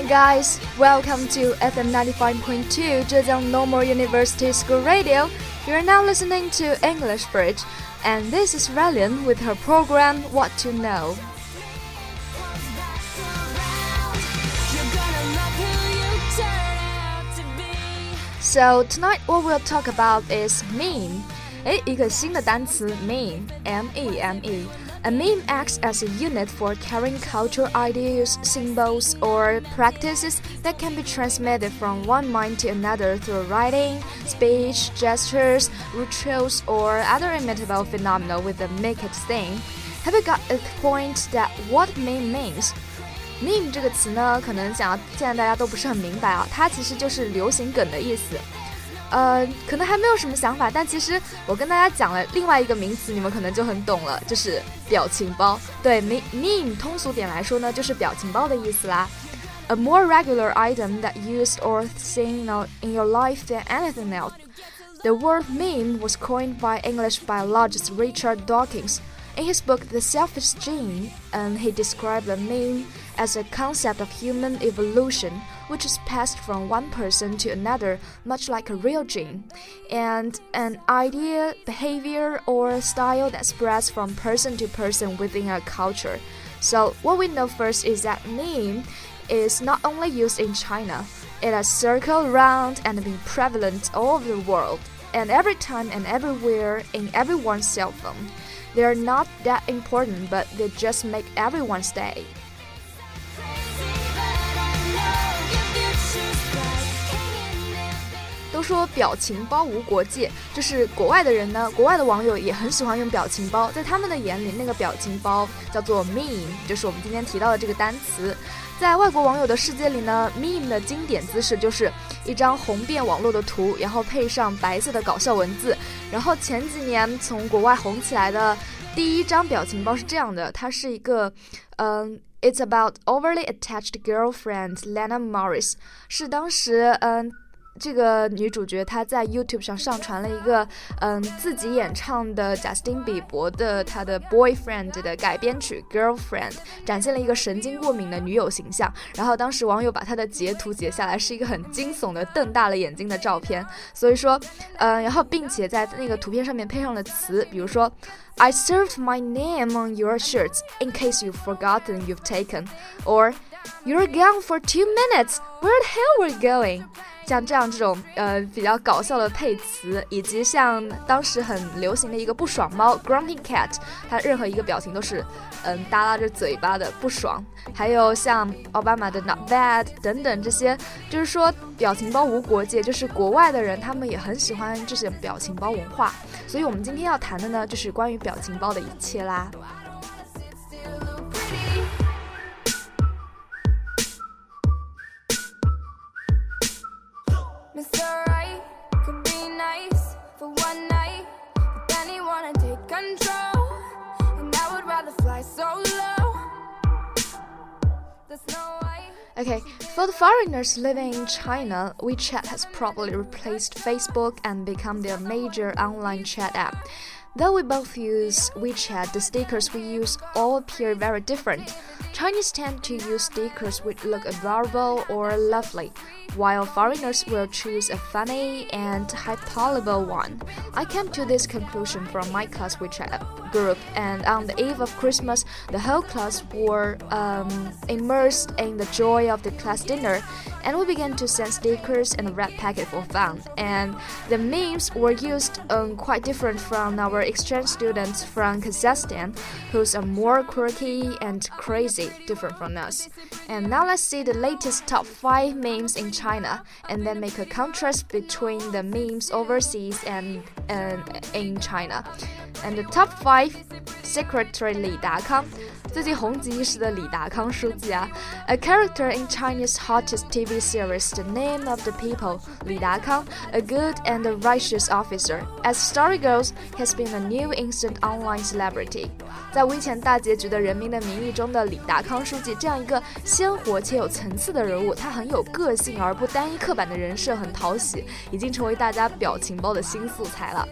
but Hey night guys, welcome to FM 95.2 Zhejiang Normal University School Radio. You're now listening to English Bridge, and this is Ralian with her program What to Know. comes back around. You're gonna love who you turn out to be. So tonight what we'll talk about is meme. 诶，一个新的单词 meme，m e m e。 A meme acts as a unit for carrying cultural ideas, symbols, or practices that can be transmitted from one mind to another through writing, speech, gestures, rituals, or other imitable phenomena with a make it thing. Have you got a point that what meme means? meme 这个词呢，可能想要现在大家都不是很明白啊，它其实就是流行梗的意思。 呃，可能还没有什么想法，但其实我跟大家讲了另外一个名词，你们可能就很懂了，就是表情包。对，meme meme 通俗点来说呢，就是表情包的意思啦。A more regular item that used or seen in your life than anything else. The word meme was coined by English biologist Richard Dawkins. In his book The Selfish Gene, and he described the meme as a concept of human evolution, which is passed from one person to another, much like a real gene, and an idea, behavior, or style that spreads from person to person within a culture. So, what we know first is that meme is not only used in China, it has circled around and been prevalent all over the world, and every time and everywhere in everyone's cell phone. They are not that important, but they just make everyone's day. 都说表情包无国界，就是国外的人呢，国外的网友也很喜欢用表情包，在他们的眼里，那个表情包叫做 meme，就是我们今天提到的这个单词。在外国网友的世界里呢，meme 的经典姿势就是一张红遍网络的图，然后配上白色的搞笑文字。然后前几年从国外红起来的第一张表情包是这样的，它是一个，嗯、i t s about overly attached girlfriend Lena Morris，是当时嗯。这个女主角她在 YouTube 上上传了一个嗯自己演唱的贾斯汀比伯的她的 Boyfriend 的改编曲 Girlfriend，展现了一个神经过敏的女友形象。然后当时网友把她的截图截下来，是一个很惊悚的瞪大了眼睛的照片。所以说，嗯，然后并且在那个图片上面配上了词，比如说 I served my name on your shirts in case you've forgotten you've taken, or You're gone for two minutes. Where the hell were you going? 像这样这种呃比较搞笑的配词，以及像当时很流行的一个不爽猫 Grumpy Cat，它任何一个表情都是嗯耷拉着嘴巴的不爽。还有像奥巴马的 Not Bad 等等这些，就是说表情包无国界，就是国外的人他们也很喜欢这些表情包文化。所以我们今天要谈的呢，就是关于表情包的一切啦。Mr. Right could be nice for one night, but then he wanna take control, and I would rather fly so low. There's no way. Okay, for the foreigners living in China, WeChat has probably replaced Facebook and become their major online chat app. Though we both use WeChat, the stickers we use all appear very different. Chinese tend to use stickers which look adorable or lovely, while foreigners will choose a funny and hyperbole one. I came to this conclusion from my class WeChat group, and on the eve of Christmas, the whole class were um, immersed in the joy of the class dinner, and we began to send stickers and red packet for fun. And the memes were used um, quite different from our exchange students from Kazakhstan, who's are more quirky and crazy, different from us. And now let's see the latest top 5 memes in China and then make a contrast between the memes overseas and uh, in China. And the top 5 Secretary Li Dakang 最近红极一时的李达康书记啊，a character in Chinese hottest TV series The Name of the People，李达康，a good and righteous officer. As story goes, has been a new instant online celebrity. 在危前大结局的《人民的名义》中的李达康书记，这样一个鲜活且有层次的人物，他很有个性而不单一刻板的人设，很讨喜，已经成为大家表情包的新素材了。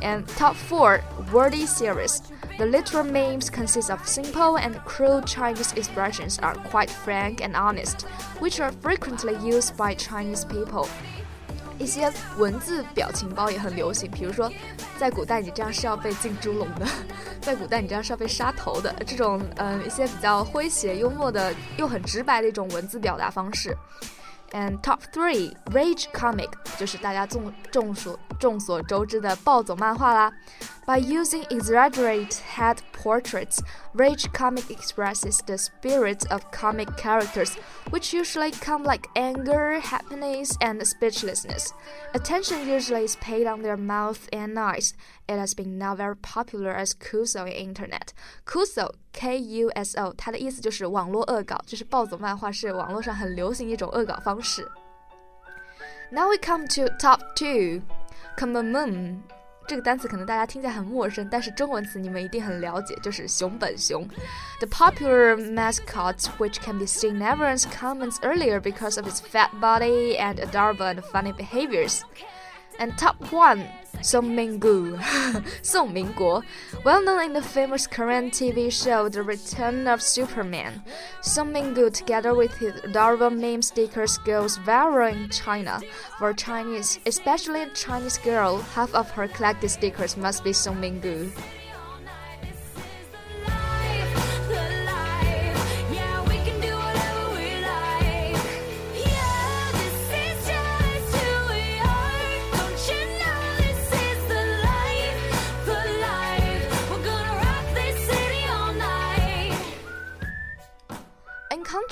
And top four wordy series. The literal memes consist of simple and crude Chinese expressions are quite frank and honest, which are frequently used by Chinese people. 一些文字表情包也很流行，比如说，在古代你这样是要被进猪笼的，在古代你这样是要被杀头的，这种嗯一些比较诙谐幽默的又很直白的一种文字表达方式。 And top three rage comic 就是大家众众所众所周知的暴走漫画啦。By using exaggerated head portraits, Rage Comic expresses the spirits of comic characters, which usually come like anger, happiness, and speechlessness. Attention usually is paid on their mouth and eyes. It has been now very popular as Kuso in internet. Kuso K U S O，它的意思就是网络恶搞，就是暴走漫画是网络上很流行一种恶搞方式。Now we come to top two. Kumamon 这个单词可能大家听起来很陌生，但是中文词你们一定很了解，就是熊本熊。The popular mascot, which can be seen in everyone's comments earlier because of its fat body and adorable and funny behaviors. And top one, Song Minggu, Song Mingguo, well known in the famous Korean TV show The Return of Superman. Song Minggu, together with his adorable meme stickers, goes viral in China. For Chinese, especially Chinese girl, half of her collected stickers must be Song Minggu.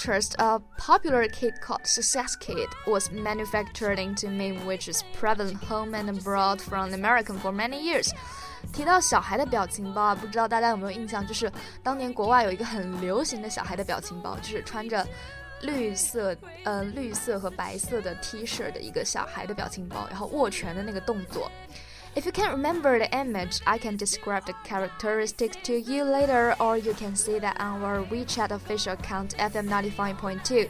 Contrast, a popular kit called Success Kit was manufactured into me, which is prevalent home and abroad from American for many years. 提到小孩的表情包啊，不知道大家有没有印象？就是当年国外有一个很流行的小孩的表情包，就是穿着绿色呃绿色和白色的 T 恤的一个小孩的表情包，然后握拳的那个动作。If you can't remember the image, I can describe the characteristics to you later, or you can see that on our WeChat official account FM95.2.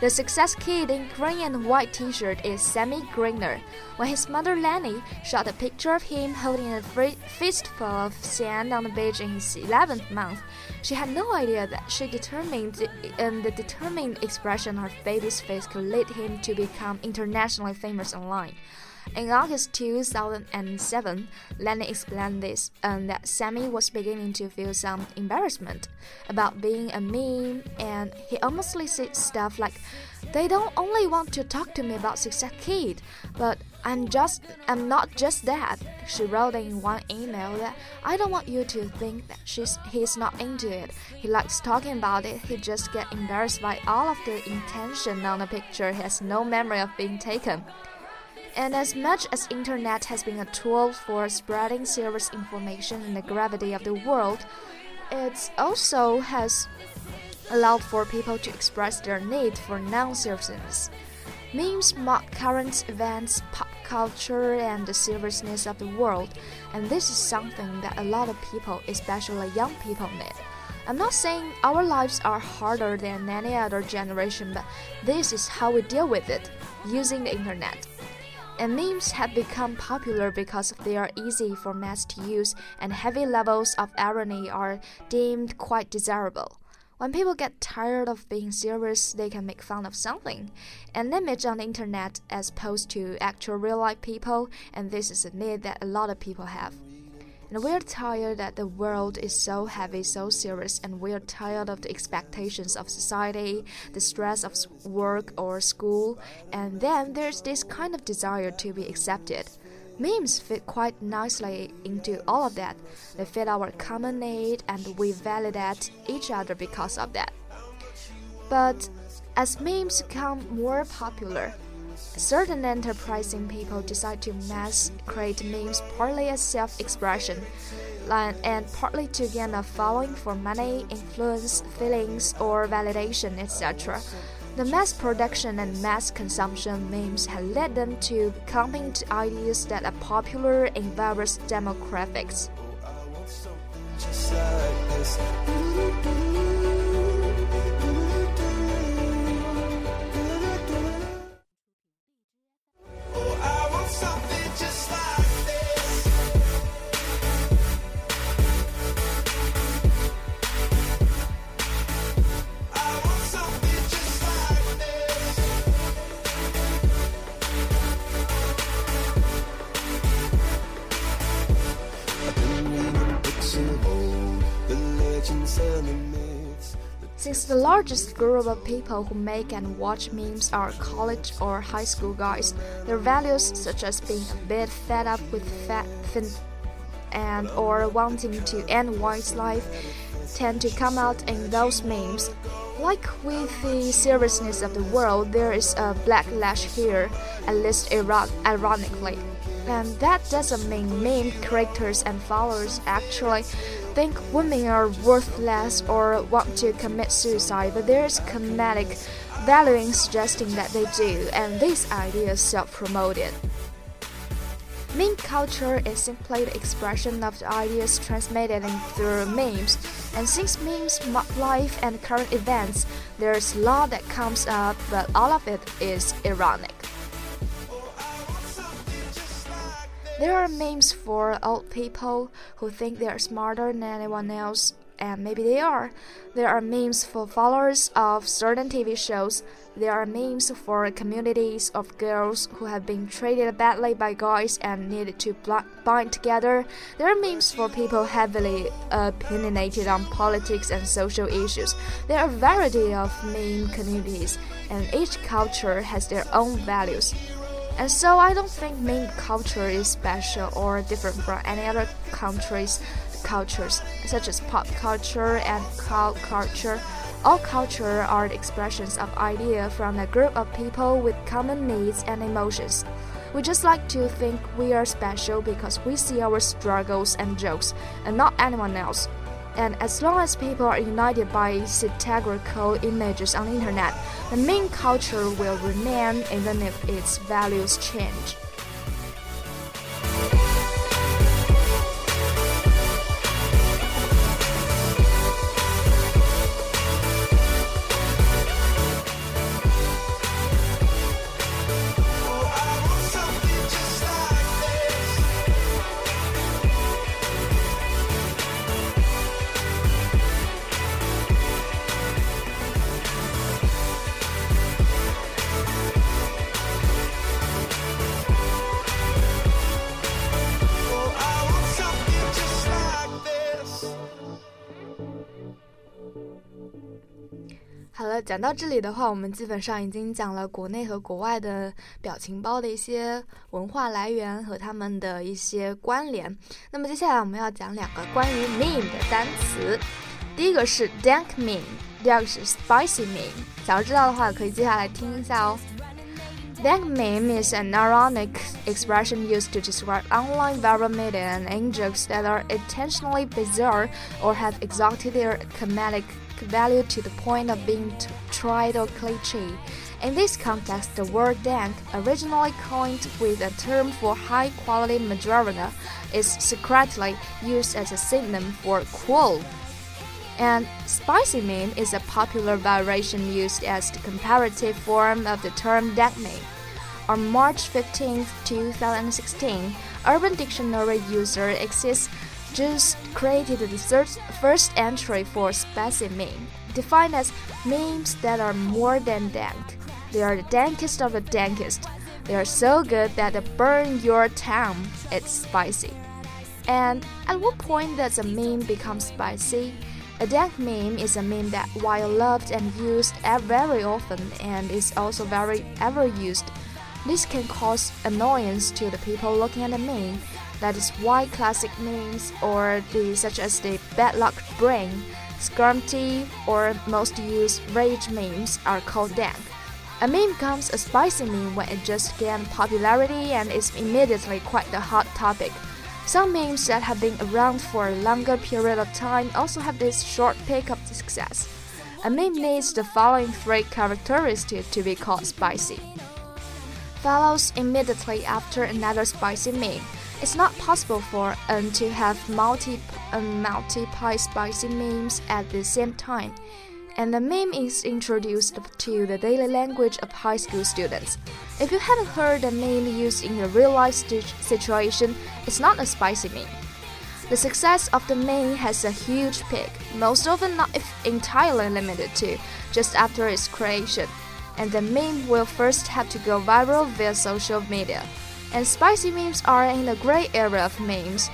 The success kid in green and white t-shirt is Sammy Griner. When his mother Laney shot a picture of him holding a fistful of sand on the beach in his 11th month, she had no idea that she determined um, the determined expression on her baby's face could lead him to become internationally famous online. In August 2007, Laney explained this and that Sammy was beginning to feel some embarrassment about being a meme, and he honestly said stuff like, "They don't only want to talk to me about Success Kid, but I'm just I'm not just that." She wrote in one email that I don't want you to think that she's he's not into it. He likes talking about it. He just get embarrassed by all of the intention on the picture. He has no memory of being taken. And as much as internet has been a tool for spreading serious information in the gravity of the world, it also has allowed for people to express their need for non-seriousness. Memes mock current events, pop culture, and the seriousness of the world, and this is something that a lot of people, especially young people, need. I'm not saying our lives are harder than any other generation, but this is how we deal with it using the internet and memes have become popular because they are easy for mass to use and heavy levels of irony are deemed quite desirable. When people get tired of being serious, they can make fun of something. An image on the internet as opposed to actual real life people, and this is a need that a lot of people have. And we're tired that the world is so heavy, so serious, and we're tired of the expectations of society, the stress of work or school, and then there's this kind of desire to be accepted. Memes fit quite nicely into all of that. They fit our common need, and we validate each other because of that. But As memes become more popular, certain enterprising people decide to mass create memes partly as self expression and partly to gain a following for money, influence, feelings, or validation, etc. The mass production and mass consumption memes have led them to coming to ideas that are popular in various demographics. Since the largest group of people who make and watch memes are college or high school guys, their values such as being a bit fed up with fat and or wanting to end one's life tend to come out in those memes. Like with the seriousness of the world, there is a backlash here, at least ironically. And that doesn't mean meme creators and followers actually think women are worthless or want to commit suicide, but there's comedic valuing suggesting that they do, and this idea is self promoted. Meme culture is simply the expression of the ideas transmitted through memes, and since memes mock life and current events, there's a lot that comes up, but all of it is ironic. There are memes for old people who think they are smarter than anyone else, and maybe they are. There are memes for followers of certain TV shows. There are memes for communities of girls who have been treated badly by guys and needed to bind together. There are memes for people heavily opinionated on politics and social issues. There are a variety of meme communities, and each culture has their own values. And so I don't think meme culture is special or different from any other country's cultures, such as pop culture and cult culture. All culture are expressions of idea from a group of people with common needs and emotions. We just like to think we are special because we see our struggles and jokes, and not anyone else. And as long as people are united by satirical images on the internet, the main culture will remain even if its values change. 好了，讲到这里的话，我们基本上已经讲了国内和国外的表情包的一些文化来源和他们的一些关联。那么接下来我们要讲两个关于 meme 的单词，第一个是 dank meme，第二个是 spicy meme。想要知道的话，可以接下来听一下哦。Dank meme is an ironic expression used to describe online viral media and in-jokes that are intentionally bizarre or have exalted their comedic value to the point of being tried or cliche. In this context, the word dank, originally coined with a term for high quality marijuana, is secretly used as a synonym for cool. And spicy meme is a popular variation used as the comparative form of the term dank. On March 15, 2016, Urban Dictionary user exists just created the first entry for spicy meme, defined as memes that are more than dank. They are the dankest of the dankest. They are so good that they burn your tongue. It's spicy. And at what point does a meme become spicy? A dank meme is a meme that, while loved and used very often and is also very ever used, this can cause annoyance to the people looking at the meme that is why classic memes or the such as the bad luck Brian scrumpty, or most used rage memes are called dank. A meme becomes a spicy meme when it just gained popularity and is immediately quite the hot topic. Some memes that have been around for a longer period of time also have this short of success. A meme needs the following three characteristics to be called spicy. Follows immediately after another spicy meme. It's not possible for N to have multi, um, multiple spicy memes at the same time and the meme is introduced to the daily language of high school students. If you haven't heard a meme used in a real life situation, it's not a spicy meme. The success of the meme has a huge peak, most often not entirely limited to just after its creation, and the meme will first have to go viral via social media. And spicy memes are in the gray area of memes.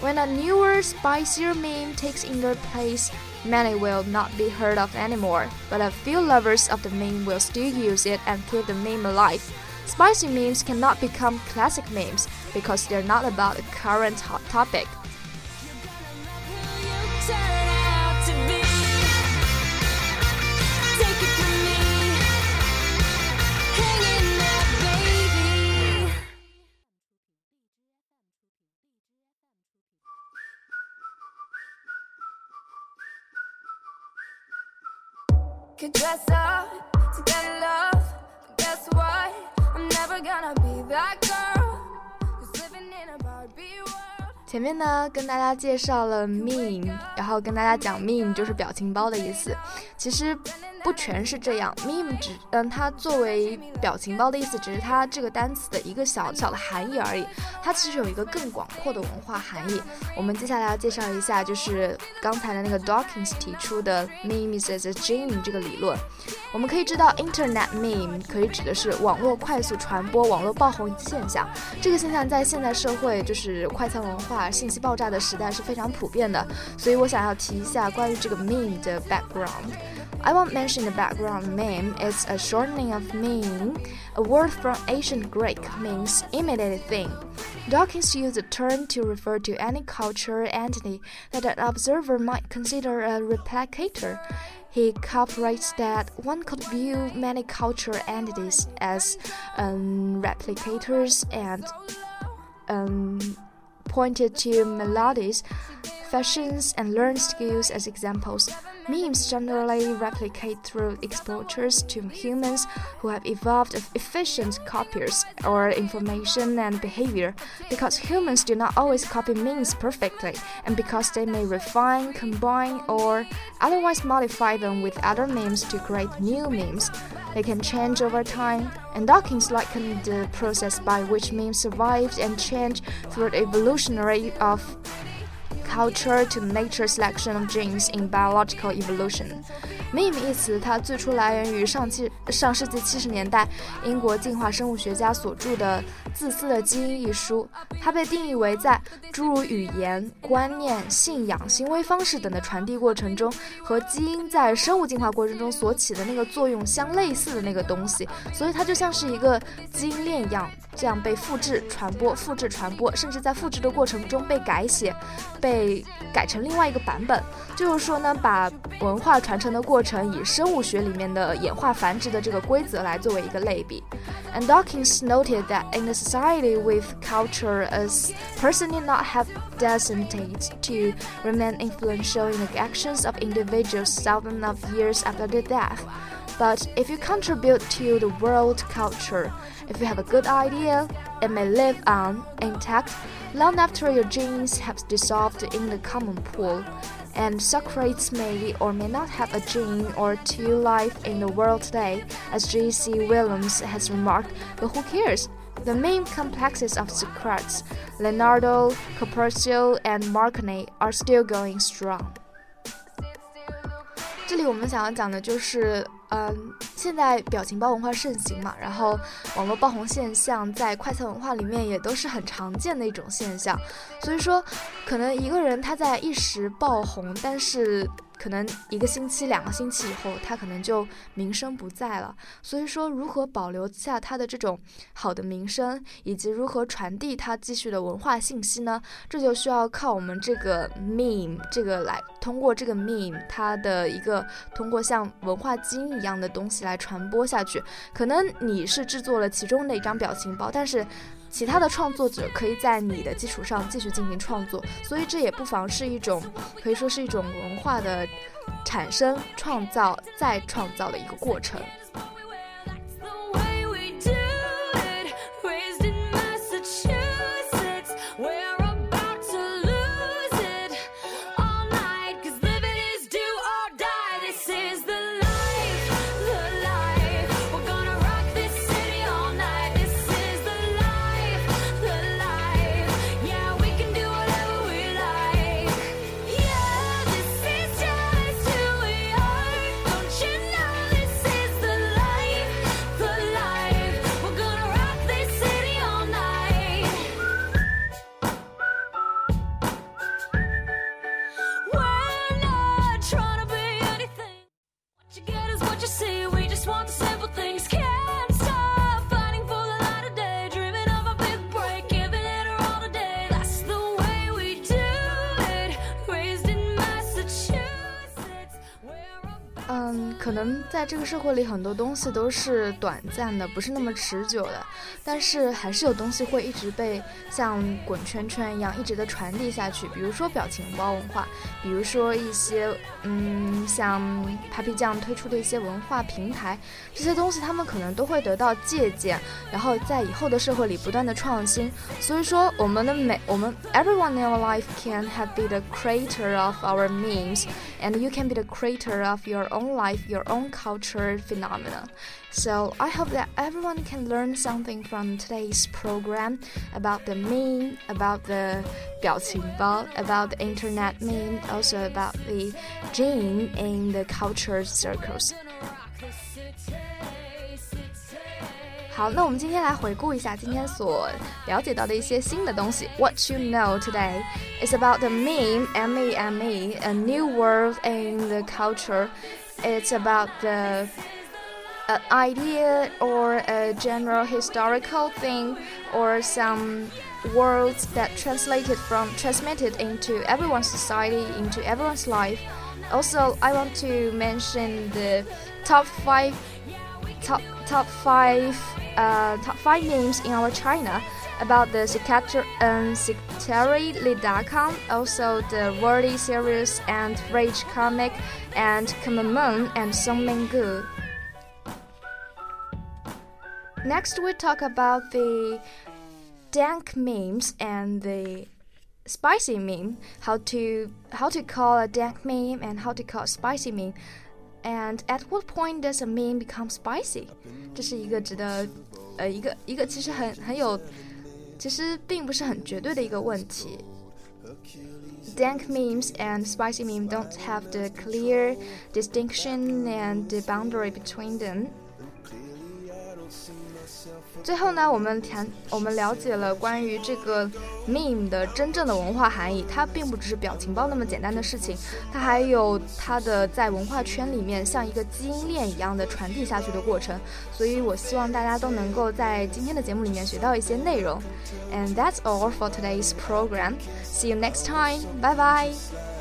When a newer, spicier meme takes in their place, Many will not be heard of anymore, but a few lovers of the meme will still use it and keep the meme alive. Spicy memes cannot become classic memes because they're not about a current hot topic. 前面呢，跟大家介绍了 meme，然后跟大家讲 meme 就是表情包的意思。其实不全是这样，meme 只嗯，它作为表情包的意思，只是它这个单词的一个小小的含义而已。它其实有一个更广阔的文化含义。我们接下来要介绍一下，就是刚才的那个 Dawkins 提出的 meme is a gene 这个理论。我们可以知道，Internet meme 可以指的是网络快速传播、网络爆红现象。这个现象在现代社会，就是快餐文化、信息爆炸的时代是非常普遍的。所以我想要提一下关于这个 meme 的 background。I won't mention the background meme, it's a shortening of meme. A word from ancient Greek means imitated thing. Dawkins used the term to refer to any cultural entity that an observer might consider a replicator. He cooperates that one could view many cultural entities as um, replicators and um, pointed to melodies, fashions, and learned skills as examples. Memes generally replicate through exposures to humans who have evolved efficient copiers or information and behavior because humans do not always copy memes perfectly and because they may refine, combine, or otherwise modify them with other memes to create new memes. They can change over time, and Dawkins likened the process by which memes survived and changed through the evolutionary of culture to nature selection of genes in biological evolution. Meme 一词，它最初来源于上期上世纪七十年代英国进化生物学家所著的《自私的基因》一书。它被定义为在诸如语言、观念、信仰、行为方式等的传递过程中，和基因在生物进化过程中所起的那个作用相类似的那个东西。所以它就像是一个基因链一样，这样被复制、传播、复制、传播，甚至在复制的过程中被改写、被改成另外一个版本。就是说呢，把文化传承的过程以生物学里面的演化繁殖的这个规则来作为一个类比。And Dawkins noted that in a society with culture, a person need not have descendants to remain influential in the actions of individuals thousands of years after their death. But if you contribute to the world culture, if you have a good idea, it may live on intact Long after your genes have dissolved in the common pool, and Socrates may or may not have a gene or two life in the world today, as G.C. Williams has remarked, but who cares? The meme complexes of Socrates, Leonardo, Copernicus, and Marconi are still going strong. 这里我们想要讲的就是嗯，现在表情包文化盛行嘛，然后网络爆红现象在快餐文化里面也都是很常见的一种现象。所以说，可能一个人他在一时爆红，但是。可能一个星期、两个星期以后，它可能就名声不在了。所以说，如何保留下它的这种好的名声，以及如何传递它继续的文化信息呢？这就需要靠我们这个 meme 这个来，通过这个 meme 它的一个通过像文化基因一样的东西来传播下去。可能你是制作了其中的一张表情包，但是。其他的创作者可以在你的基础上继续进行创作，所以这也不妨是一种可以说是一种文化的产生、创造、再创造的一个过程。在这个社会里，很多东西都是短暂的，不是那么持久的。但是还是有东西会一直被像滚圈圈一样一直的传递下去。比如说表情包文化，比如说一些嗯，像 Papi 酱推出的一些文化平台，这些东西他们可能都会得到借鉴，然后在以后的社会里不断的创新。所以说，我们的每我们 everyone in our life can have be the creator of our memes，and you can be the creator of your own life。your own culture phenomena. So I hope that everyone can learn something from today's program about the meme, about the 表情包, about the internet meme, also about the gene in the culture circles. 好，那我们今天来回顾一下今天所了解到的一些新的东西。What you know today is about the meme, M-E-M-E, a new world in the culture it's about the an idea or a general historical thing or some words that translated from transmitted into everyone's society into everyone's life also i want to mention the top five top top five uh, top five names in our china about the secretary, um, secretary Li Dakang, also the Wordy series and Rage comic, and Kumamon and Song Minggu. Next, we talk about the dank memes and the spicy meme. How to how to call a dank meme and how to call a spicy meme. And at what point does a meme become spicy？这是一个值得，呃，一个一个其实很很有其实并不是很绝对的一个问题。Dank memes and spicy memes don't have the clear distinction and the boundary between them. 最后呢，我们谈，我们了解了关于这个 meme 的真正的文化含义。它并不只是表情包那么简单的事情，它还有它的在文化圈里面像一个基因链一样的传递下去的过程。所以我希望大家都能够在今天的节目里面学到一些内容。And that's all for today's program. See you next time. Bye bye.